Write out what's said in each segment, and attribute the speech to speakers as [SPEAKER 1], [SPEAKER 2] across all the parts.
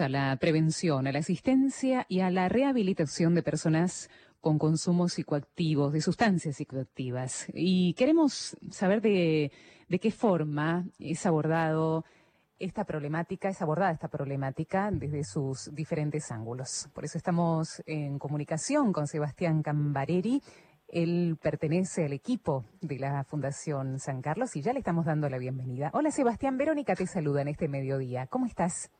[SPEAKER 1] a la prevención, a la asistencia y a la rehabilitación de personas con consumo psicoactivo, de sustancias psicoactivas. Y queremos saber de, de qué forma es abordado esta problemática, es abordada esta problemática desde sus diferentes ángulos. Por eso estamos en comunicación con Sebastián Cambareri. Él pertenece al equipo de la Fundación San Carlos y ya le estamos dando la bienvenida. Hola Sebastián, Verónica te saluda en este mediodía. ¿Cómo estás?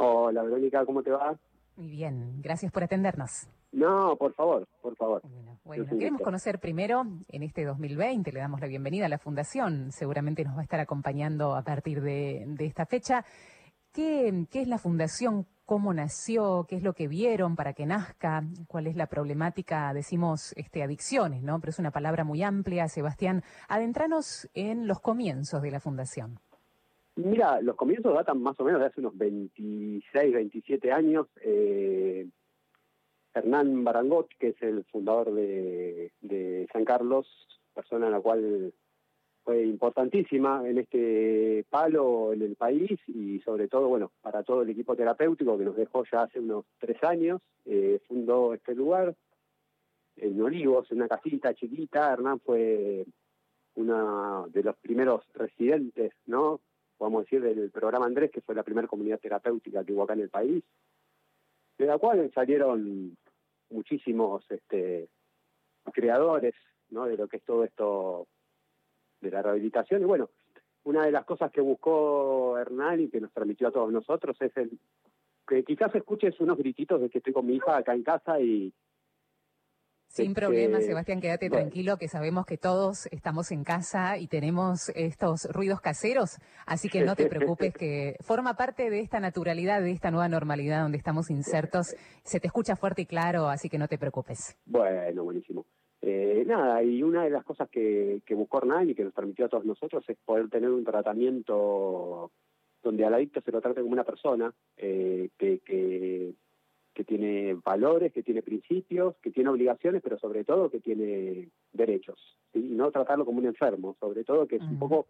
[SPEAKER 2] Hola Verónica, ¿cómo te va?
[SPEAKER 1] Muy bien, gracias por atendernos.
[SPEAKER 2] No, por favor, por favor.
[SPEAKER 1] Bueno, queremos conocer primero, en este 2020, le damos la bienvenida a la Fundación, seguramente nos va a estar acompañando a partir de, esta fecha. ¿Qué, ¿Qué, es la Fundación? ¿Cómo nació? ¿Qué es lo que vieron para que nazca? ¿Cuál es la problemática? Decimos este, adicciones, ¿no? Pero es una palabra muy amplia. Sebastián, adentranos en los comienzos de la Fundación.
[SPEAKER 2] Mira, los comienzos datan más o menos de hace unos 26, 27 años. Eh, Hernán Barangot, que es el fundador de, San Carlos, persona en la cual fue importantísima en este palo en el país y sobre todo, bueno, para todo el equipo terapéutico que nos dejó ya hace unos tres años, eh, fundó este lugar en Olivos, en una casita chiquita. Hernán fue uno de los primeros residentes, ¿no? A decir, del programa Andrés, que fue la primera comunidad terapéutica que hubo acá en el país, de la cual salieron muchísimos este, creadores de lo que es todo esto de la rehabilitación. Y bueno, una de las cosas que buscó Hernán y que nos transmitió a todos nosotros es el que quizás escuches unos grititos de que estoy con mi hija acá en casa y,
[SPEAKER 1] sin problema, Sebastián, quédate tranquilo que sabemos que todos estamos en casa y tenemos estos ruidos caseros, así que no te preocupes que forma parte de esta naturalidad, de esta nueva normalidad donde estamos insertos. Se te escucha fuerte y claro, así que no te preocupes.
[SPEAKER 2] Bueno, buenísimo. Eh, nada, y una de las cosas que, buscó Hernán y que nos permitió a todos nosotros es poder tener un tratamiento donde al adicto se lo trate como una persona, eh, que, que que tiene valores, que tiene principios, que tiene obligaciones, pero sobre todo que tiene derechos. Y no tratarlo como un enfermo, sobre todo que es un poco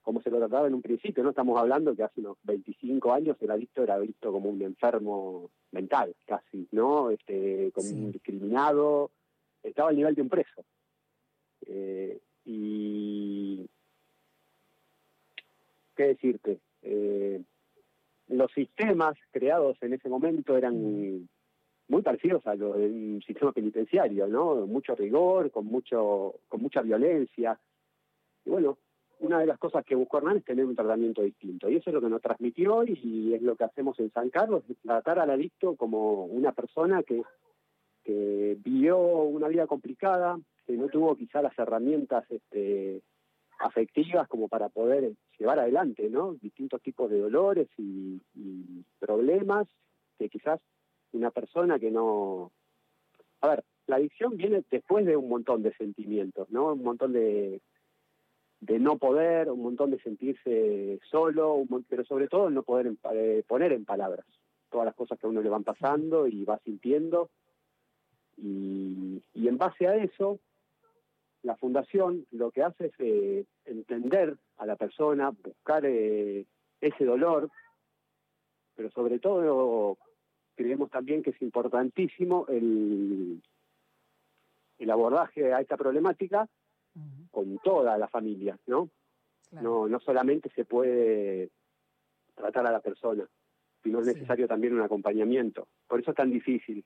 [SPEAKER 2] como se lo trataba en un principio. No estamos hablando que hace unos 25 años el adicto era visto como un enfermo mental, casi, ¿no? Este, como un discriminado, estaba al nivel de un preso. Eh, y qué decirte, eh, los sistemas creados en ese momento eran muy parecidos a los del sistema penitenciario, ¿no? Mucho rigor, con mucho, con mucha violencia. Y bueno, una de las cosas que buscó Hernán es tener un tratamiento distinto. Y eso es lo que nos transmitió y es lo que hacemos en San Carlos, tratar al adicto como una persona que, que vivió una vida complicada, que no tuvo quizá las herramientas este, afectivas como para poder llevar adelante, ¿no? Distintos tipos de dolores y, problemas que quizás una persona que no... A ver, la adicción viene después de un montón de sentimientos, ¿no? Un montón de, de no poder, un montón de sentirse solo, pero sobre todo no poder eh, poner en palabras todas las cosas que a uno le van pasando y va sintiendo. Y, y en base a eso, la fundación lo que hace es eh, entender a la persona, buscar eh, ese dolor, pero sobre todo creemos también que es importantísimo el, el abordaje a esta problemática con toda la familia, ¿no? No, no solamente se puede tratar a la persona, sino es necesario también un acompañamiento. Por eso es tan difícil.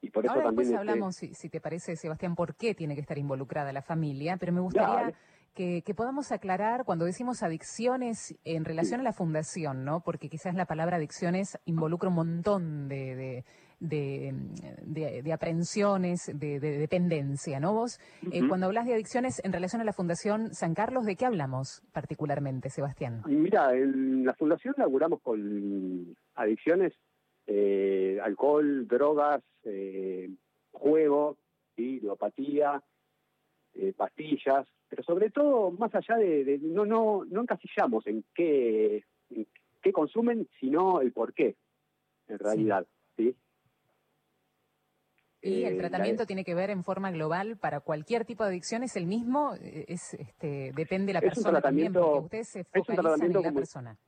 [SPEAKER 1] Y por eso Ahora también después hablamos, si, te parece, Sebastián, por qué tiene que estar involucrada la familia, pero me gustaría que, podamos aclarar cuando decimos adicciones en relación a la fundación, ¿no? Porque quizás la palabra adicciones involucra un montón de, de, aprensiones, de, dependencia, ¿no? Vos, eh, cuando hablas de adicciones en relación a la Fundación San Carlos, ¿de qué hablamos particularmente, Sebastián?
[SPEAKER 2] Mira, en la Fundación laburamos con adicciones eh, alcohol, drogas, eh, juego, ¿sí? eh, pastillas, pero sobre todo, más allá de, no, no, no encasillamos en qué, qué consumen, sino el por qué, en realidad. ¿sí?
[SPEAKER 1] ¿Y el tratamiento tiene que ver en forma global para cualquier tipo de adicción? ¿Es el mismo? Es, este, depende de la persona también, porque ustedes se focalizan en la persona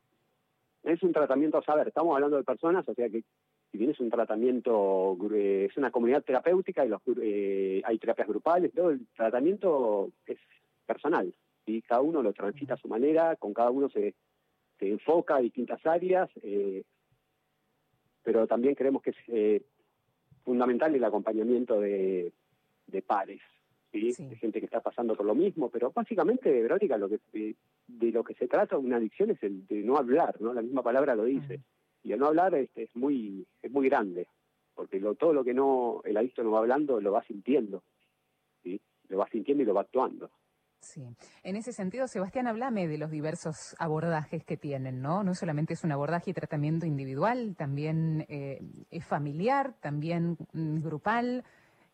[SPEAKER 2] Es un tratamiento, a saber, estamos hablando de personas, o sea que si bien es un tratamiento, eh, es una comunidad terapéutica y eh, hay terapias grupales, todo el tratamiento es personal y cada uno lo transita a su manera, con cada uno se, enfoca a distintas áreas, eh, pero también creemos que es fundamental el acompañamiento de pares, ¿sí? de gente que está pasando por lo mismo, pero básicamente, Verónica, lo que de, lo que se trata una adicción es el de no hablar, ¿no? La misma palabra lo dice. Y el no hablar este, es muy es muy grande, porque lo, todo lo que no el adicto no va hablando lo va sintiendo, ¿sí? Lo va sintiendo y lo va actuando.
[SPEAKER 1] Sí, en ese sentido, Sebastián, hablame de los diversos abordajes que tienen, ¿no? No solamente es un abordaje y tratamiento individual, también eh, es familiar, también mm, grupal.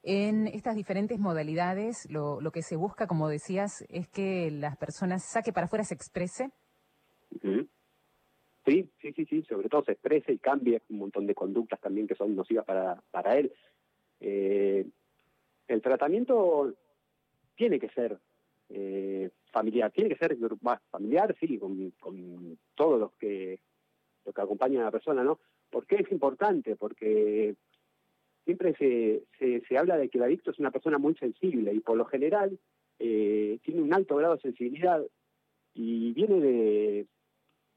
[SPEAKER 1] En estas diferentes modalidades, lo, que se busca, como decías, es que las personas saque para afuera, se exprese.
[SPEAKER 2] Sí, sí, sí, sí, sobre todo se exprese y cambie un montón de conductas también que son nocivas para, para él. Eh, el tratamiento tiene que ser eh, familiar, tiene que ser más familiar, sí, con, con todos los que, los que acompañan a la persona, ¿no? ¿Por qué es importante? Porque siempre se, se, habla de que el adicto es una persona muy sensible y por lo general eh, tiene un alto grado de sensibilidad y viene de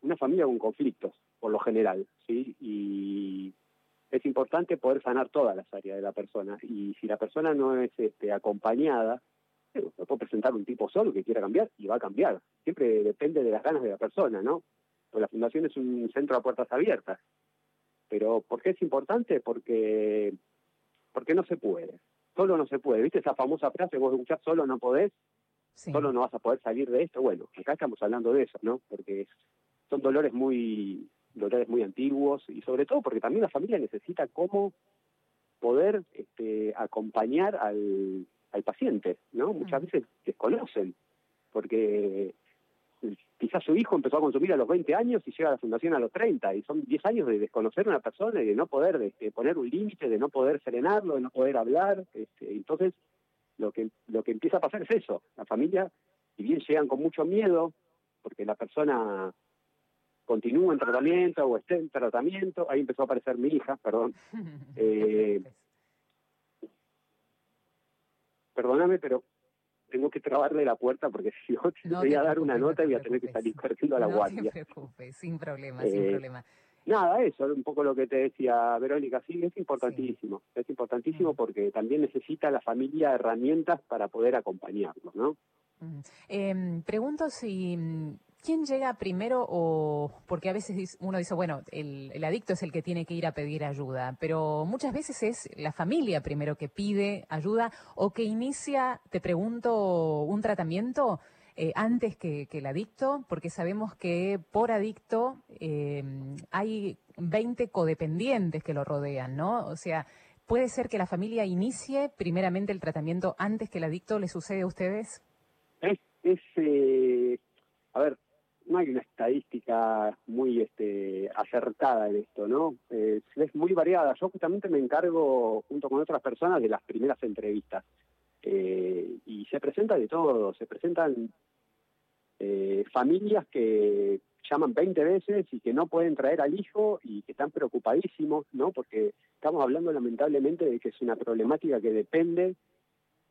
[SPEAKER 2] una familia con conflictos, por lo general, ¿sí? Y es importante poder sanar todas las áreas de la persona y si la persona no es este, acompañada, se puede presentar un tipo solo que quiera cambiar y va a cambiar. Siempre depende de las ganas de la persona, ¿no? Pues la fundación es un centro a puertas abiertas. Pero ¿por qué es importante? Porque porque no se puede. Solo no se puede. ¿Viste esa famosa frase, vos escuchás solo no podés? Solo no vas a poder salir de esto. Bueno, acá estamos hablando de eso, ¿no? Porque son dolores muy dolores muy antiguos y sobre todo porque también la familia necesita cómo poder este, acompañar al, al paciente, ¿no? Muchas veces desconocen, porque quizás su hijo empezó a consumir a los 20 años y llega a la fundación a los 30, y son 10 años de desconocer a una persona y de no poder este, poner un límite, de no poder serenarlo, de no poder hablar. Este, entonces, lo que, lo que empieza a pasar es eso. La familia, si bien llegan con mucho miedo, porque la persona continúa en tratamiento o esté en tratamiento, ahí empezó a aparecer mi hija, perdón. Eh, perdóname, pero tengo que trabarle la puerta porque si no, te voy a dar una nota y voy a tener que salir corriendo a la guardia.
[SPEAKER 1] No te preocupes, sin problema, sin eh, problema.
[SPEAKER 2] Nada, eso, un poco lo que te decía Verónica, sí, es importantísimo, es importantísimo mm. porque también necesita la familia herramientas para poder acompañarlos, ¿no?
[SPEAKER 1] Eh, pregunto si ¿Quién llega primero o porque a veces uno dice, bueno, el, adicto es el que tiene que ir a pedir ayuda, pero muchas veces es la familia primero que pide ayuda o que inicia, te pregunto, un tratamiento eh, antes que, el adicto, porque sabemos que por adicto em, hay 20 codependientes que lo rodean, ¿no? O sea, ¿puede ser que la familia inicie primeramente el tratamiento antes que el adicto le sucede a ustedes?
[SPEAKER 2] Es, es eh, a ver, no hay una estadística muy este, acertada en esto, ¿no? Es muy variada. Yo justamente me encargo, junto con otras personas, de las primeras entrevistas. Eh, y se presenta de todo, se presentan eh, familias que llaman 20 veces y que no pueden traer al hijo y que están preocupadísimos, ¿no? Porque estamos hablando lamentablemente de que es una problemática que depende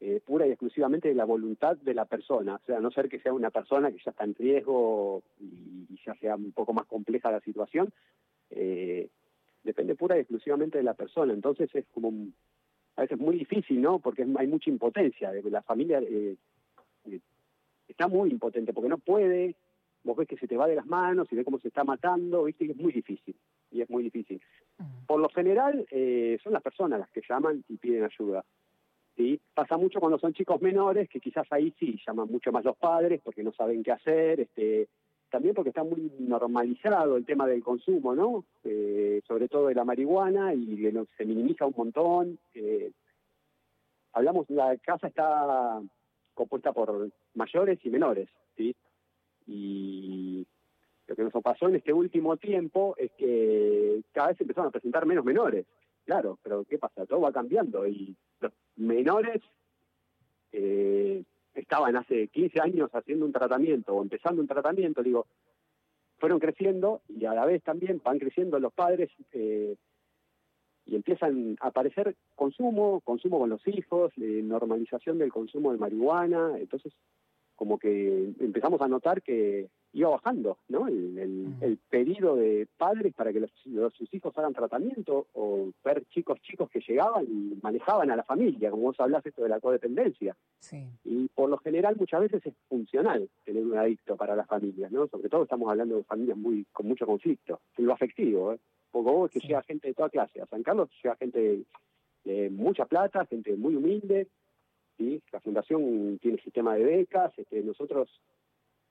[SPEAKER 2] eh, pura y exclusivamente de la voluntad de la persona, o sea, a no ser que sea una persona que ya está en riesgo y, ya sea un poco más compleja la situación, eh, depende pura y exclusivamente de la persona, entonces es como a veces muy difícil, ¿no? Porque hay mucha impotencia, la familia eh, está muy impotente porque no puede, vos ves que se te va de las manos y ves cómo se está matando, viste que es muy difícil, y es muy difícil. Mm. Por lo general son las personas las que llaman y piden ayuda. ¿Sí? Pasa mucho cuando son chicos menores, que quizás ahí sí llaman mucho más los padres porque no saben qué hacer, este, también porque está muy normalizado el tema del consumo, ¿no? Eh, sobre todo de la marihuana y se minimiza un montón. Eh, hablamos, la casa está compuesta por mayores y menores, ¿sí? Y lo que nos pasó en este último tiempo es que cada vez empezaron a presentar menos menores. Claro, pero ¿qué pasa? Todo va cambiando y los menores eh, estaban hace 15 años haciendo un tratamiento o empezando un tratamiento, digo, fueron creciendo y a la vez también van creciendo los padres eh, y empiezan a aparecer consumo, consumo con los hijos, eh, normalización del consumo de marihuana, entonces como que empezamos a notar que iba bajando, ¿no? El, el, pedido de padres para que los, sus hijos hagan tratamiento o ver chicos chicos que llegaban y manejaban a la familia, como vos hablas esto de la codependencia. Sí. Y por lo general muchas veces es funcional tener un adicto para las familias, ¿no? Sobre todo estamos hablando de familias muy con mucho conflicto, en lo afectivo, ¿eh? Porque vos que llega gente de toda clase, a San Carlos llega gente de mucha plata, gente muy humilde, ¿sí? La fundación tiene sistema de becas, este, nosotros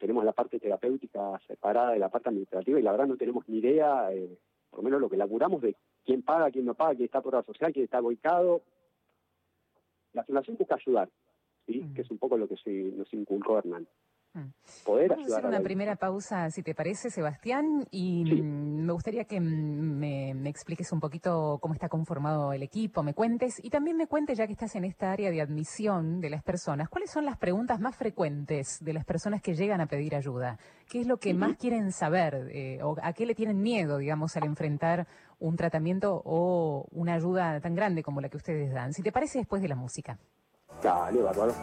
[SPEAKER 2] tenemos la parte terapéutica separada de la parte administrativa y la verdad no tenemos ni idea, eh, por lo menos lo que laburamos, de quién paga, quién no paga, quién está por la social, quién está boicado. La fundación busca ayudar, ¿sí? que es un poco lo que se, nos inculcó Hernán.
[SPEAKER 1] Mm. Poder Vamos a hacer una primera pausa, si te parece, Sebastián, y mm, me gustaría que mm, me, expliques un poquito cómo está conformado el equipo, me cuentes, y también me cuentes, ya que estás en esta área de admisión de las personas, ¿cuáles son las preguntas más frecuentes de las personas que llegan a pedir ayuda? ¿Qué es lo que más quieren saber? Eh, ¿O a qué le tienen miedo, digamos, al enfrentar un tratamiento o una ayuda tan grande como la que ustedes dan? Si te parece, después de la música.
[SPEAKER 2] Dale, bárbaro.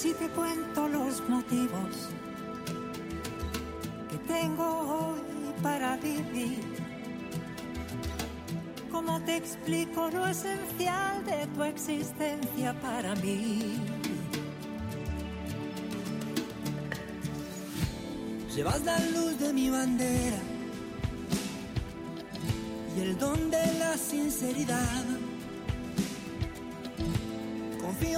[SPEAKER 3] Si te cuento los motivos que tengo hoy para vivir, ¿cómo te explico lo esencial de tu existencia para mí? Llevas la luz de mi bandera y el don de la sinceridad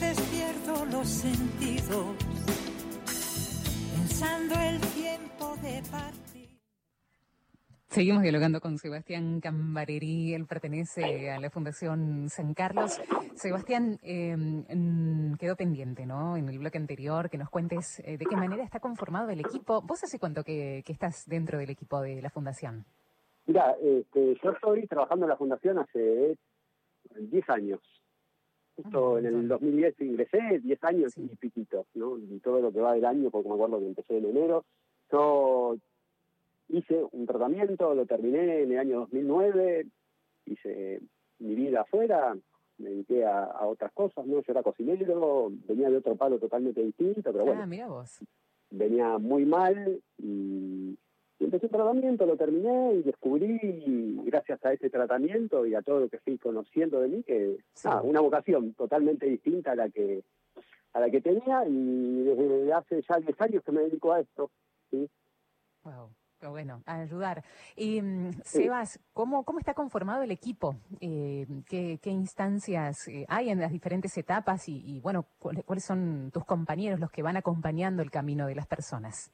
[SPEAKER 3] Veces pierdo los sentidos pensando el tiempo de partir.
[SPEAKER 1] Seguimos dialogando con Sebastián Cambarerí, él pertenece a la Fundación San Carlos. Sebastián, em, quedó pendiente, ¿no? En el bloque anterior, que nos cuentes eh, de qué manera está conformado el equipo. ¿Vos hace cuánto que, estás dentro del equipo de la Fundación?
[SPEAKER 2] Mira, este, yo estoy trabajando en la Fundación hace 10 años. Justo en el 2010 ingresé, 10 años y piquitos, ¿no? Y todo lo que va del año, porque me acuerdo que empecé en enero. Yo hice un tratamiento, lo terminé en el año 2009, hice mi vida afuera, me dediqué a, otras cosas, ¿no? Yo era cocinero, venía de otro palo totalmente distinto, pero bueno.
[SPEAKER 1] Ah, mira vos.
[SPEAKER 2] Venía muy mal y y empecé el tratamiento, lo terminé y descubrí, gracias a ese tratamiento y a todo lo que fui conociendo de mí, que ah, una vocación totalmente distinta a la que a la que tenía y desde hace ya 10 años que me dedico a esto. ¿sí?
[SPEAKER 1] Wow. Qué bueno, a ayudar. Y mm, Sebas, ¿cómo, ¿cómo está conformado el equipo? Eh, ¿qué, ¿qué, instancias eh, hay en las diferentes etapas? Y, y bueno, ¿cuáles son tus compañeros los que van acompañando el camino de las personas?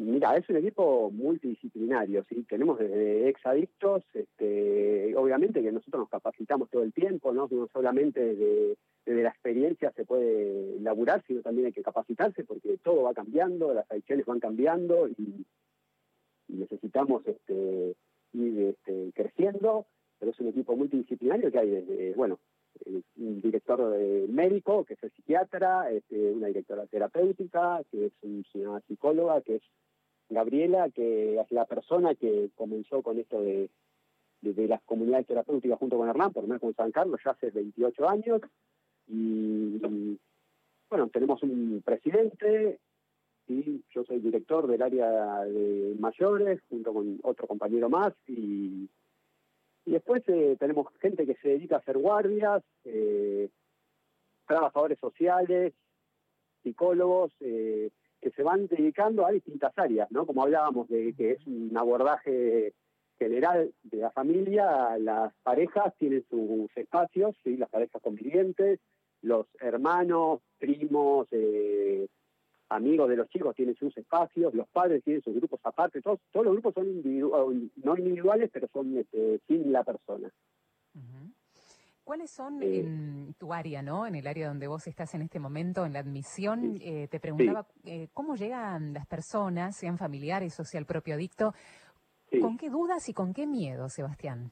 [SPEAKER 2] Mira, es un equipo multidisciplinario, ¿sí? Tenemos desde exadictos, este, obviamente que nosotros nos capacitamos todo el tiempo, ¿no? No solamente desde, la experiencia se puede laburar, sino también hay que capacitarse porque todo va cambiando, las adicciones van cambiando y, necesitamos este, ir este, creciendo, pero es un equipo multidisciplinario que hay desde, bueno, un director médico, que es el psiquiatra, una directora terapéutica, que es una psicóloga, que es Gabriela, que es la persona que comenzó con esto de, las comunidades terapéuticas junto con Hernán, por lo menos con San Carlos, ya hace 28 años. Y, bueno, tenemos un presidente, y yo soy director del área de mayores, junto con otro compañero más, y, después eh, tenemos gente que se dedica a hacer guardias, eh, trabajadores sociales, psicólogos, eh, que se van dedicando a distintas áreas, ¿no? Como hablábamos de que es un abordaje general de la familia, las parejas tienen sus espacios, las parejas convivientes, los hermanos, primos, eh, amigos de los chicos tienen sus espacios, los padres tienen sus grupos aparte, todos, todos los grupos son no individuales, pero son este, sin la persona.
[SPEAKER 1] ¿Cuáles son en tu área, ¿no? En el área donde vos estás en este momento, en la admisión, eh, te preguntaba eh, cómo llegan las personas, sean familiares o sea el propio adicto, ¿con qué dudas y con qué miedo, Sebastián?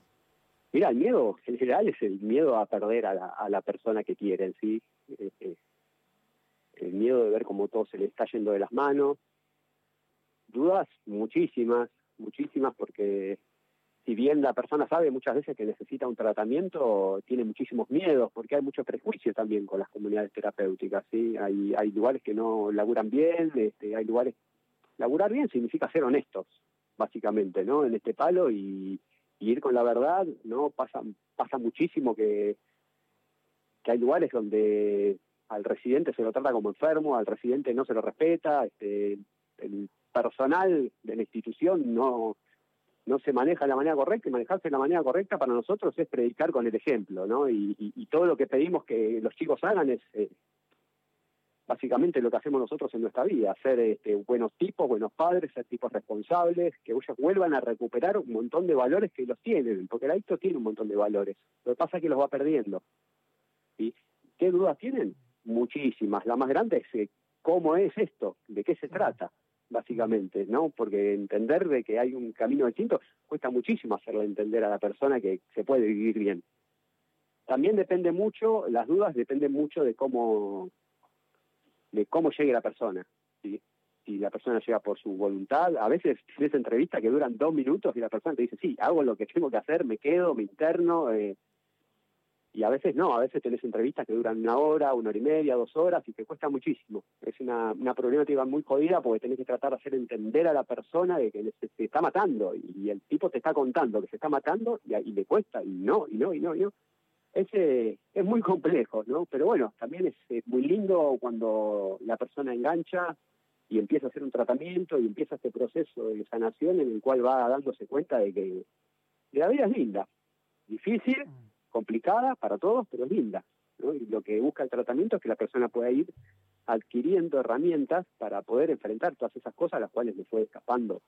[SPEAKER 2] Mira, el miedo en general es el miedo a perder a la, persona que quieren, ¿sí? Eh, el miedo de ver cómo todo se le está yendo de las manos. Dudas muchísimas, muchísimas, porque si bien la persona sabe muchas veces que necesita un tratamiento, tiene muchísimos miedos, porque hay mucho prejuicio también con las comunidades terapéuticas, ¿sí? Hay, hay lugares que no laburan bien, este, hay lugares... Laburar bien significa ser honestos, básicamente, ¿no? En este palo y, ir con la verdad, ¿no? Pasa, pasa muchísimo que, que hay lugares donde al residente se lo trata como enfermo, al residente no se lo respeta, este, el personal de la institución no no se maneja de la manera correcta y manejarse de la manera correcta para nosotros es predicar con el ejemplo, ¿no? Y, todo lo que pedimos que los chicos hagan es eh, básicamente lo que hacemos nosotros en nuestra vida, ser este, buenos tipos, buenos padres, ser tipos responsables, que ellos vuelvan a recuperar un montón de valores que los tienen, porque el adicto tiene un montón de valores. Lo que pasa es que los va perdiendo. ¿Y qué dudas tienen? Muchísimas. La más grande es eh, cómo es esto, de qué se trata básicamente, ¿no? Porque entender de que hay un camino distinto cuesta muchísimo hacerle entender a la persona que se puede vivir bien. También depende mucho, las dudas dependen mucho de cómo de cómo llegue la persona. Si la persona llega por su voluntad, a veces tienes entrevistas que duran dos minutos y la persona te dice, sí, hago lo que tengo que hacer, me quedo, me interno, eh, y a veces no, a veces tenés entrevistas que duran una hora, una hora y media, dos horas y te cuesta muchísimo. Es una, una problemática muy jodida porque tenés que tratar de hacer entender a la persona de que se, está matando y, el tipo te está contando que se está matando y, le cuesta y no, y no, y no, y no. Ese es muy complejo, ¿no? Pero bueno, también es, muy lindo cuando la persona engancha y empieza a hacer un tratamiento y empieza este proceso de sanación en el cual va dándose cuenta de que la vida es linda, difícil, mm complicada para todos, pero linda. Y lo que busca el tratamiento es que la persona pueda ir adquiriendo herramientas para poder enfrentar todas esas cosas a las cuales le fue escapando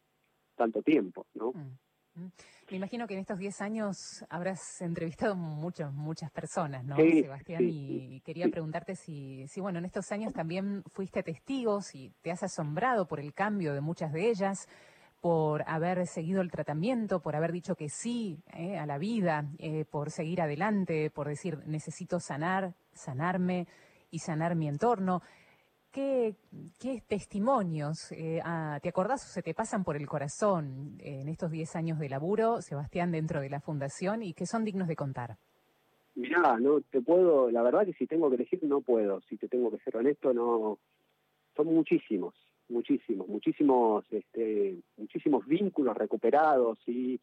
[SPEAKER 2] tanto tiempo. ¿no? Mm,
[SPEAKER 1] mm. Me imagino que en estos 10 años habrás entrevistado muchas, muchas personas, ¿no, Sebastián? y quería preguntarte si, si, bueno, en estos años también fuiste testigo, si te has asombrado por el cambio de muchas de ellas, por haber seguido el tratamiento, por haber dicho que sí eh, a la vida, eh, por seguir adelante, por decir necesito sanar, sanarme y sanar mi entorno. ¿Qué, qué testimonios eh, ah, te acordás o se te pasan por el corazón en estos 10 años de laburo, Sebastián, dentro de la Fundación y que son dignos de contar?
[SPEAKER 2] Mirá, no te puedo, la verdad que si tengo que elegir no puedo, si te tengo que ser honesto, no, son muchísimos, muchísimos, muchísimos, este, muchísimos vínculos recuperados y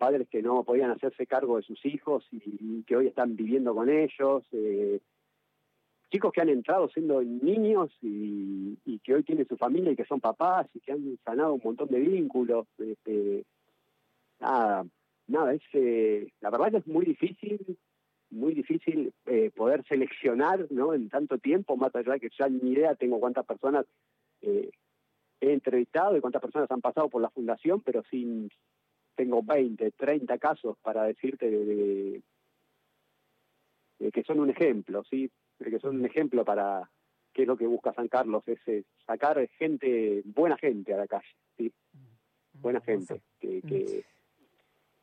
[SPEAKER 2] padres que no podían hacerse cargo de sus hijos y, que hoy están viviendo con ellos, eh, chicos que han entrado siendo niños y, que hoy tienen su familia y que son papás y que han sanado un montón de vínculos. Este, nada, nada, es, eh, la verdad que es muy difícil, muy difícil eh, poder seleccionar ¿no? en tanto tiempo, más allá de que ya ni idea tengo cuántas personas he entrevistado y cuántas personas han pasado por la fundación, pero sin tengo 20, 30 casos para decirte de, que son un ejemplo, ¿sí? De que son un ejemplo para qué es lo que busca San Carlos, es, sacar gente, buena gente a la calle, ¿sí? Mm, buena gente, que, que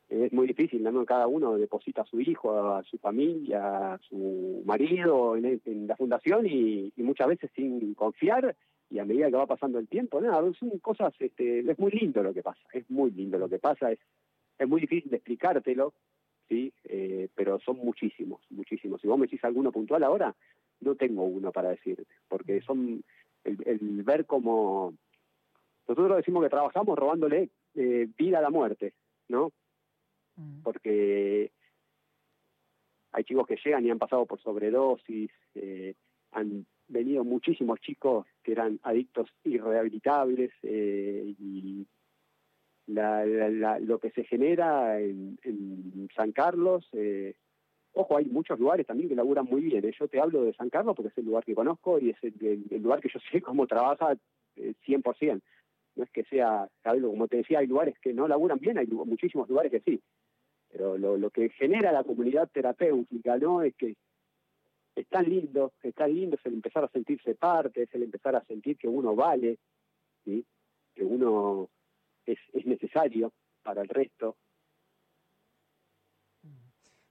[SPEAKER 2] es muy difícil, ¿no? Cada uno deposita a su hijo, a su familia, a su marido en, la fundación y, muchas veces sin confiar y a medida que va pasando el tiempo, nada, son cosas, este, es muy lindo lo que pasa, es muy lindo lo que pasa, es, es muy difícil de explicártelo, sí, eh, pero son muchísimos, muchísimos. Si vos me decís alguno puntual ahora, no tengo uno para decirte, porque son el, el ver cómo nosotros decimos que trabajamos robándole eh, vida a la muerte, ¿no? Mm. porque hay chicos que llegan y han pasado por sobredosis, eh, han venido muchísimos chicos que eran adictos irrehabilitables eh, y lo que se genera en, San Carlos, eh, ojo, hay muchos lugares también que laburan muy bien. Yo te hablo de San Carlos porque es el lugar que conozco y es el, lugar que yo sé cómo trabaja 100%. No es que sea, como te decía, hay lugares que no laburan bien, hay muchísimos lugares que sí pero lo, lo que genera la comunidad terapéutica, ¿no? Es que es tan lindo, es tan lindo, es el empezar a sentirse parte, es el empezar a sentir que uno vale, ¿sí? que uno es, es necesario para el resto,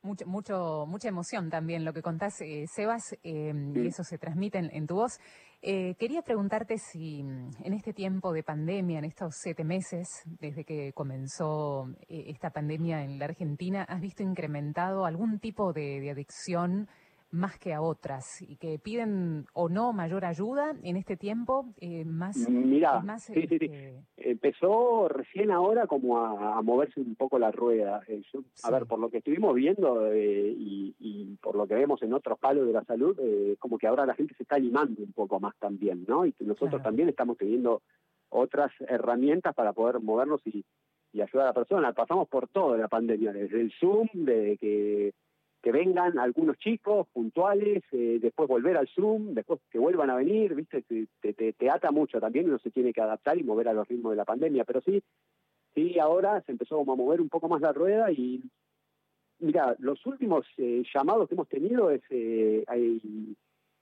[SPEAKER 1] mucho, mucho, mucha emoción también lo que contás, eh, Sebas, em, y eso se transmite en, tu voz. Eh, quería preguntarte si mm, en este tiempo de pandemia, en estos siete meses, desde que comenzó eh, esta pandemia en la Argentina, ¿has visto incrementado algún tipo de adicción? Más que a otras y que piden o no mayor ayuda en este tiempo eh, más
[SPEAKER 2] mira sí, sí, sí. Este, empezó recién ahora como a, moverse un poco la rueda. Eh, a ver por lo que estuvimos viendo eh, y, por lo que vemos en otros palos de la salud como que ahora la gente se está animando un poco más también no y que nosotros también estamos teniendo otras herramientas para poder movernos y, y ayudar a la persona. Pasamos por toda la pandemia desde el zoom de que que vengan algunos chicos puntuales, eh, después volver al Zoom, después que vuelvan a venir, ¿viste? Te, te, te, ata mucho también, uno se tiene que adaptar y mover a los ritmos de la pandemia, pero sí, sí, ahora se empezó a mover un poco más la rueda y, mira, los últimos eh, llamados que hemos tenido es, eh, hay,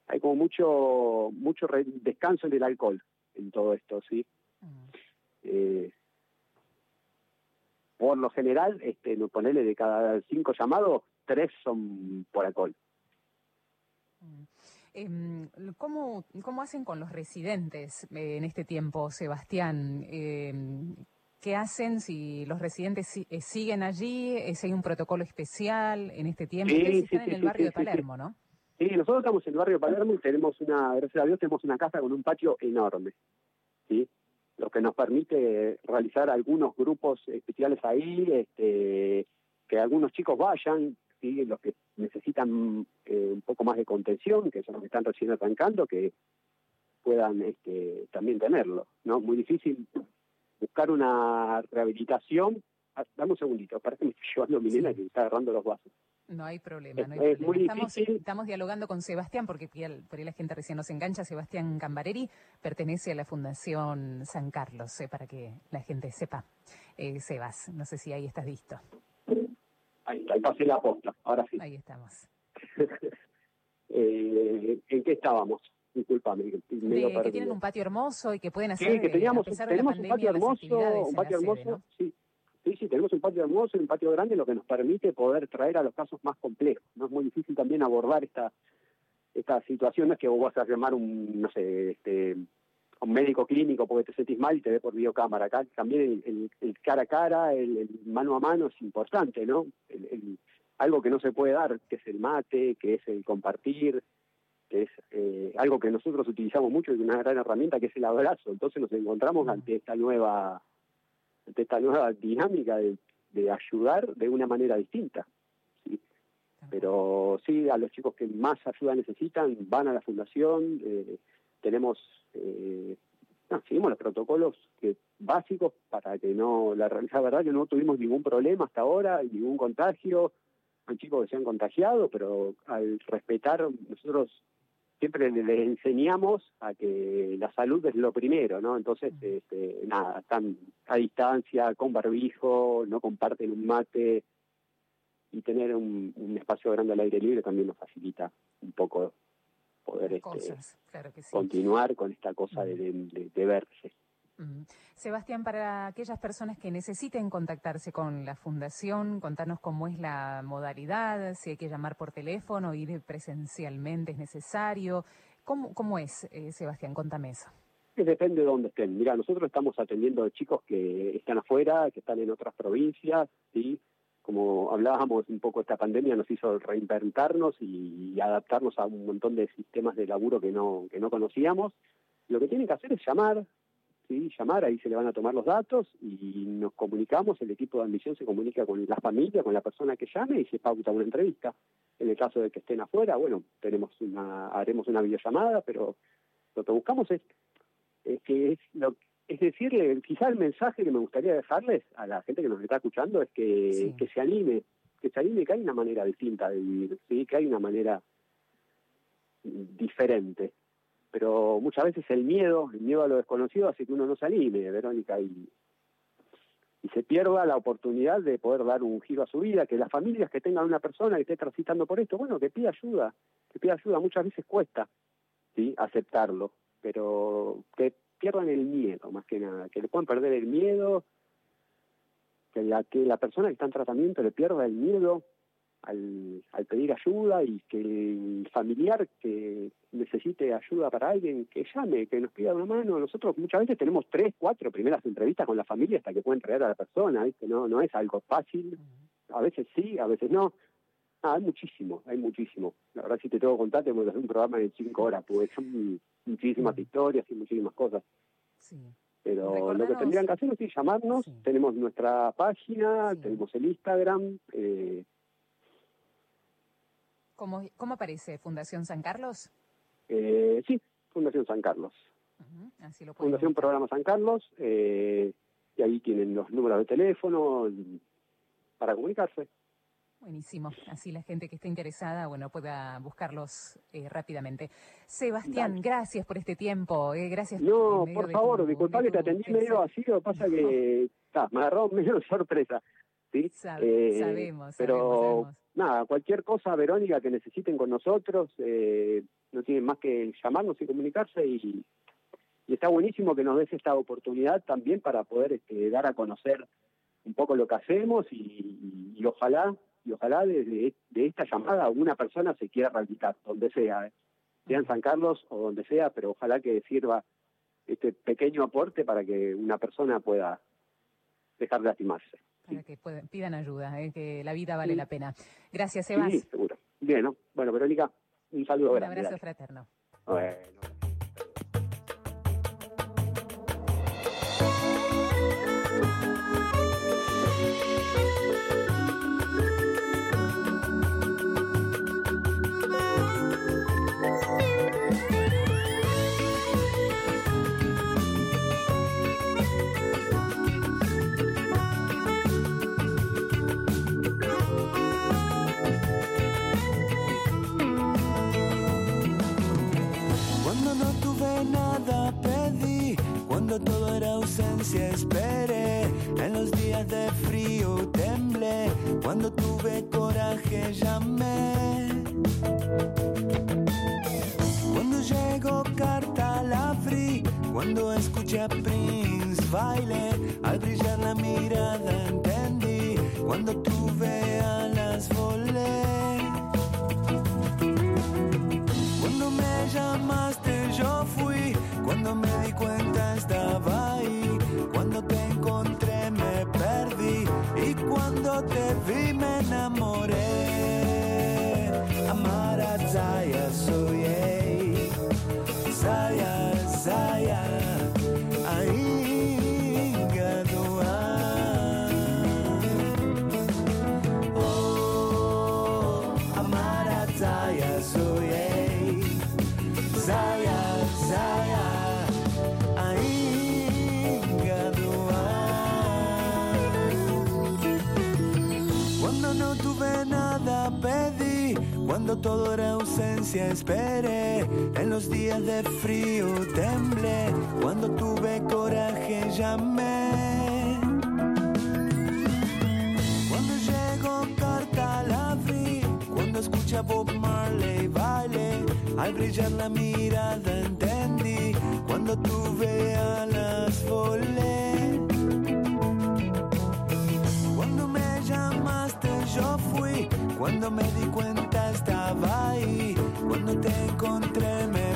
[SPEAKER 2] hay como mucho, mucho descanso en el alcohol en todo esto, ¿sí? Mm. por lo general, este, ponerle de cada cinco llamados, tres son por alcohol.
[SPEAKER 1] Mm. Em, ¿Cómo, ¿Cómo hacen con los residentes eh, en este tiempo, Sebastián? Em, ¿Qué hacen si los residentes eh, siguen allí? Eh, ¿Si hay un protocolo especial en este tiempo? Sí, están en el barrio de Palermo, ¿no?
[SPEAKER 2] Sí, nosotros estamos en el barrio de Palermo y tenemos una, gracias a Dios, tenemos una casa con un patio enorme, ¿sí? Lo que nos permite realizar algunos grupos especiales ahí, este, que algunos chicos vayan, los que necesitan eh, un poco más de contención, que son los que están recién arrancando, que puedan este, también tenerlo. no Muy difícil buscar una rehabilitación. Ah, dame un segundito, parece que me estoy llevando a mi nena que está agarrando los vasos.
[SPEAKER 1] No hay problema, no hay problema. Estamos, estamos, dialogando con Sebastián, porque por ahí la gente recién nos engancha. Sebastián Cambareri pertenece a la Fundación San Carlos, eh, para que la gente sepa. Eh, Sebas, no sé si ahí estás listo.
[SPEAKER 2] Ahí, ahí pasé la posta, ahora sí.
[SPEAKER 1] Ahí estamos.
[SPEAKER 2] eh, ¿En qué estábamos? Disculpame.
[SPEAKER 1] que tienen un patio hermoso y que pueden hacer.
[SPEAKER 2] Sí, que teníamos, tenemos un patio hermoso, un patio hermoso, sí. Sí, sí, tenemos un patio hermoso y un patio grande, lo que nos permite poder traer a los casos más complejos. No es muy difícil también abordar esta esta situación, no es que vos vas a llamar un, no sé, este, un médico clínico porque te sentís mal y te ve por videocámara. Acá también el, cara a cara, el, mano a mano es importante, ¿no? Algo que no se puede dar, que es el mate, que es el compartir, que es eh, algo que nosotros utilizamos mucho y una gran herramienta que es el abrazo. Entonces nos encontramos ante esta nueva, ante esta nueva dinámica de, ayudar de una manera distinta. Pero sí, a los chicos que más ayuda necesitan van a la fundación. Eh, tenemos eh, seguimos los protocolos que, básicos para que no, la, la, verdad que no tuvimos ningún problema hasta ahora, ningún contagio, hay chicos que se han contagiado, pero al respetar, nosotros siempre les enseñamos a que la salud es lo primero, ¿no? Entonces, este, nada, están a distancia, con barbijo, no comparten un mate y tener un, espacio grande al aire libre también nos facilita un poco poder este, continuar con esta cosa de verse.
[SPEAKER 1] Sebastián, para aquellas personas que necesiten contactarse con la Fundación, contarnos cómo es la modalidad, si hay que llamar por teléfono, ir presencialmente, es necesario. ¿Cómo, cómo es, eh, Sebastián? Contame eso.
[SPEAKER 2] Depende de dónde estén. Mira, nosotros estamos atendiendo a chicos que están afuera, que están en otras provincias, ¿sí? Como hablábamos un poco, esta pandemia nos hizo reinventarnos y, y adaptarnos a un montón de sistemas de laburo que no, que no conocíamos. Lo que tienen que hacer es llamar, ¿sí? llamar, ahí se le van a tomar los datos y nos comunicamos, el equipo de admisión se comunica con la familia, con la persona que llame y se pauta una entrevista. En el caso de que estén afuera, bueno, tenemos una, haremos una videollamada, pero lo que buscamos es, que es lo es decirle, quizá el mensaje que me gustaría dejarles a la gente que nos está escuchando es que, que se anime, que se anime que hay una manera distinta de vivir, ¿sí? que hay una manera diferente pero muchas veces el miedo, el miedo a lo desconocido hace que uno no se anime, Verónica, y, y se pierda la oportunidad de poder dar un giro a su vida, que las familias que tengan una persona que esté transitando por esto, bueno, que pida ayuda, que pida ayuda, muchas veces cuesta, ¿sí? aceptarlo, pero que pierdan el miedo, más que nada, que le puedan perder el miedo, que la, que la persona que está en tratamiento le pierda el miedo al, al pedir ayuda y que el familiar que necesite ayuda para alguien, que llame, que nos pida una mano. Nosotros muchas veces tenemos tres, cuatro primeras entrevistas con la familia hasta que pueden traer a la persona, ¿viste? No, no es algo fácil. A veces sí, a veces no. Ah, hay muchísimo, hay muchísimo. La verdad, si te tengo que contar, tenemos que hacer un programa de cinco horas, porque son muchísimas historias y muchísimas cosas. Pero lo que tendrían que hacer es llamarnos. Tenemos nuestra página, tenemos el Instagram. Eh,
[SPEAKER 1] ¿Cómo, ¿Cómo aparece Fundación San Carlos?
[SPEAKER 2] Eh, sí, Fundación San Carlos. Fundación Programa San Carlos, eh, y ahí tienen los números de teléfono para comunicarse.
[SPEAKER 1] Buenísimo, así la gente que esté interesada, bueno, pueda buscarlos eh, rápidamente. Sebastián, gracias por este tiempo, eh, gracias.
[SPEAKER 2] No, por favor, disculpa que te atendí medio así, lo que pasa que me agarró medio sorpresa. ¿Sí?
[SPEAKER 1] Eh, sabemos, pero
[SPEAKER 2] nada, cualquier cosa, Verónica, que necesiten con nosotros, eh, no tienen más que llamarnos y comunicarse y, está buenísimo que nos des esta oportunidad también para poder este, dar a conocer un poco lo que hacemos y, ojalá y ojalá de, esta llamada una persona se quiera rehabilitar, donde sea, ¿eh? sea en San Carlos o donde sea, pero ojalá que sirva este pequeño aporte para que una persona pueda dejar de lastimarse.
[SPEAKER 1] Para que pidan ayuda, ¿eh? que la vida vale la pena. Gracias, Sebas.
[SPEAKER 2] Sí, seguro. Bien, Bueno, Verónica, un saludo
[SPEAKER 1] Un abrazo fraterno.
[SPEAKER 2] Bueno.
[SPEAKER 4] Esperé, en los días de frío temblé, cuando tuve coraje llamé. Cuando llegó carta la abrí, cuando escucha Bob Marley baile, al brillar la mirada